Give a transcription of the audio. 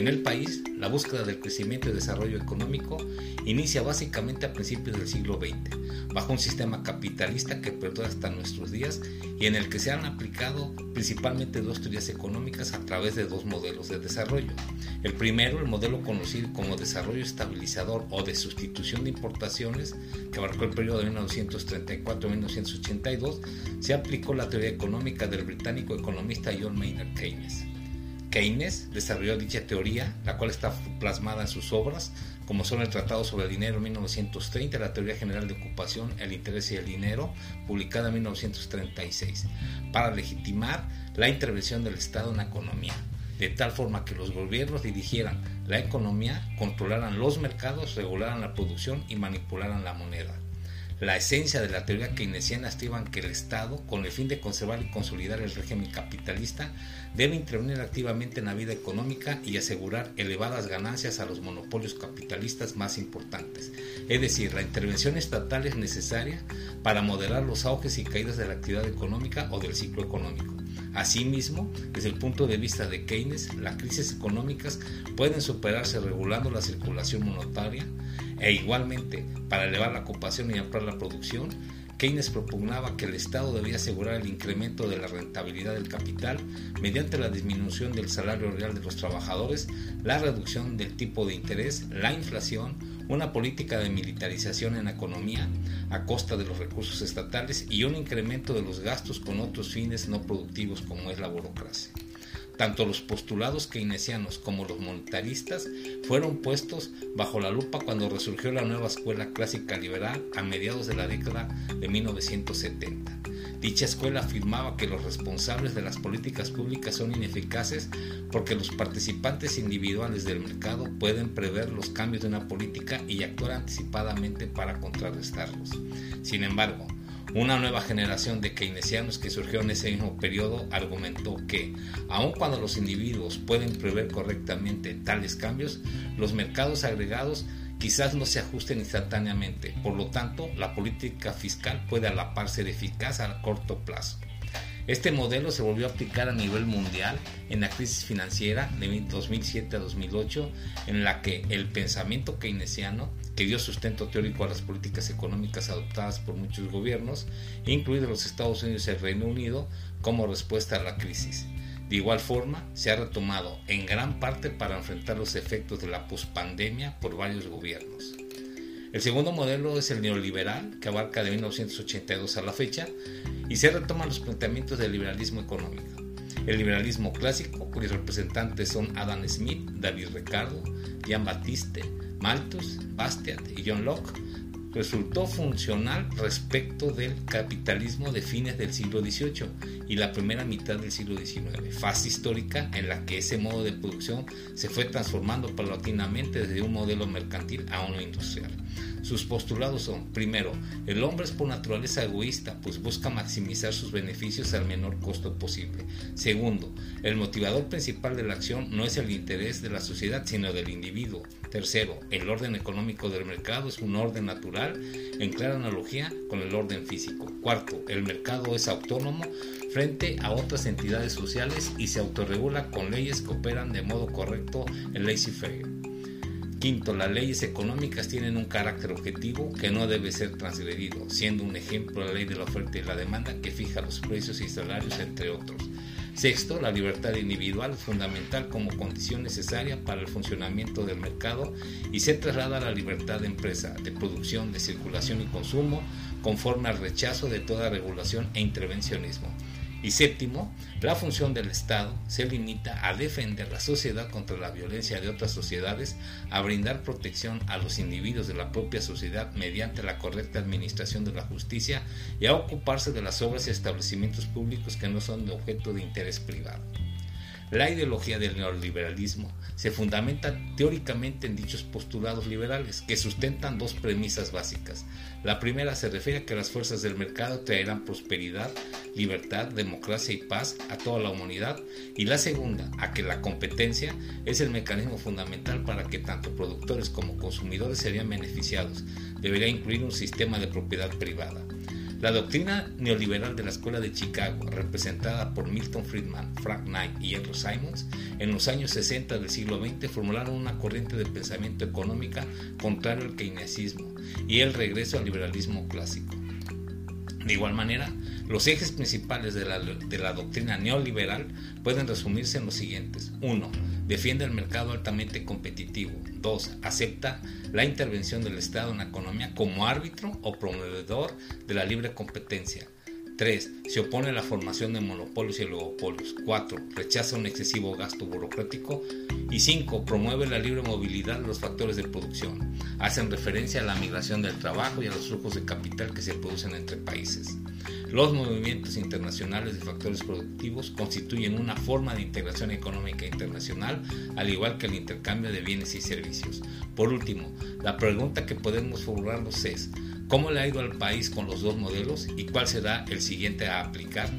En el país, la búsqueda del crecimiento y desarrollo económico inicia básicamente a principios del siglo XX, bajo un sistema capitalista que perdura hasta nuestros días y en el que se han aplicado principalmente dos teorías económicas a través de dos modelos de desarrollo. El primero, el modelo conocido como desarrollo estabilizador o de sustitución de importaciones, que abarcó el periodo de 1934 a 1982, se aplicó la teoría económica del británico economista John Maynard Keynes. Keynes desarrolló dicha teoría, la cual está plasmada en sus obras, como son el Tratado sobre el Dinero 1930, la Teoría General de Ocupación, el Interés y el Dinero, publicada en 1936, para legitimar la intervención del Estado en la economía, de tal forma que los gobiernos dirigieran la economía, controlaran los mercados, regularan la producción y manipularan la moneda. La esencia de la teoría keynesiana estiman que el Estado, con el fin de conservar y consolidar el régimen capitalista, debe intervenir activamente en la vida económica y asegurar elevadas ganancias a los monopolios capitalistas más importantes. Es decir, la intervención estatal es necesaria para moderar los auges y caídas de la actividad económica o del ciclo económico. Asimismo, desde el punto de vista de Keynes, las crisis económicas pueden superarse regulando la circulación monetaria, e igualmente, para elevar la ocupación y ampliar la producción, Keynes propugnaba que el Estado debía asegurar el incremento de la rentabilidad del capital mediante la disminución del salario real de los trabajadores, la reducción del tipo de interés, la inflación, una política de militarización en la economía a costa de los recursos estatales y un incremento de los gastos con otros fines no productivos como es la burocracia. Tanto los postulados keynesianos como los monetaristas fueron puestos bajo la lupa cuando resurgió la nueva escuela clásica liberal a mediados de la década de 1970. Dicha escuela afirmaba que los responsables de las políticas públicas son ineficaces porque los participantes individuales del mercado pueden prever los cambios de una política y actuar anticipadamente para contrarrestarlos. Sin embargo, una nueva generación de keynesianos que surgió en ese mismo periodo argumentó que, aun cuando los individuos pueden prever correctamente tales cambios, los mercados agregados quizás no se ajusten instantáneamente. Por lo tanto, la política fiscal puede a la par ser eficaz a corto plazo. Este modelo se volvió a aplicar a nivel mundial en la crisis financiera de 2007 a 2008, en la que el pensamiento keynesiano, que dio sustento teórico a las políticas económicas adoptadas por muchos gobiernos, incluidos los Estados Unidos y el Reino Unido, como respuesta a la crisis. De igual forma, se ha retomado en gran parte para enfrentar los efectos de la pospandemia por varios gobiernos. El segundo modelo es el neoliberal, que abarca de 1982 a la fecha, y se retoman los planteamientos del liberalismo económico. El liberalismo clásico, cuyos representantes son Adam Smith, David Ricardo, Jean Baptiste, Malthus, Bastiat y John Locke, resultó funcional respecto del capitalismo de fines del siglo XVIII y la primera mitad del siglo XIX, fase histórica en la que ese modo de producción se fue transformando paulatinamente desde un modelo mercantil a uno industrial. Sus postulados son, primero, el hombre es por naturaleza egoísta, pues busca maximizar sus beneficios al menor costo posible. Segundo, el motivador principal de la acción no es el interés de la sociedad, sino del individuo. Tercero, el orden económico del mercado es un orden natural en clara analogía con el orden físico. Cuarto, el mercado es autónomo frente a otras entidades sociales y se autorregula con leyes que operan de modo correcto en laissez-faire. Quinto, las leyes económicas tienen un carácter objetivo que no debe ser transgredido, siendo un ejemplo la ley de la oferta y la demanda que fija los precios y salarios, entre otros. Sexto, la libertad individual fundamental como condición necesaria para el funcionamiento del mercado y se traslada a la libertad de empresa, de producción, de circulación y consumo, conforme al rechazo de toda regulación e intervencionismo. Y séptimo, la función del Estado se limita a defender la sociedad contra la violencia de otras sociedades, a brindar protección a los individuos de la propia sociedad mediante la correcta administración de la justicia y a ocuparse de las obras y establecimientos públicos que no son de objeto de interés privado. La ideología del neoliberalismo se fundamenta teóricamente en dichos postulados liberales que sustentan dos premisas básicas. La primera se refiere a que las fuerzas del mercado traerán prosperidad, libertad, democracia y paz a toda la humanidad y la segunda a que la competencia es el mecanismo fundamental para que tanto productores como consumidores serían beneficiados. Debería incluir un sistema de propiedad privada. La doctrina neoliberal de la Escuela de Chicago, representada por Milton Friedman, Frank Knight y Andrew Simons, en los años 60 del siglo XX formularon una corriente de pensamiento económica contrario al keynesianismo y el regreso al liberalismo clásico. De igual manera, los ejes principales de la, de la, doctrina neoliberal pueden resumirse en los siguientes. 1. Defiende el mercado altamente competitivo. 2. Acepta la intervención del Estado en la economía como árbitro o promovedor de la libre competencia. 3. Se opone a la formación de monopolios y oligopolios. 4. Rechaza un excesivo gasto burocrático. Y 5. Promueve la libre movilidad de los factores de producción. Hacen referencia a la migración del trabajo y a los flujos de capital que se producen entre países. Los movimientos internacionales de factores productivos constituyen una forma de integración económica internacional, al igual que el intercambio de bienes y servicios. Por último, la pregunta que podemos formularnos es, ¿cómo le ha ido al país con los dos modelos y cuál será el siguiente a aplicar?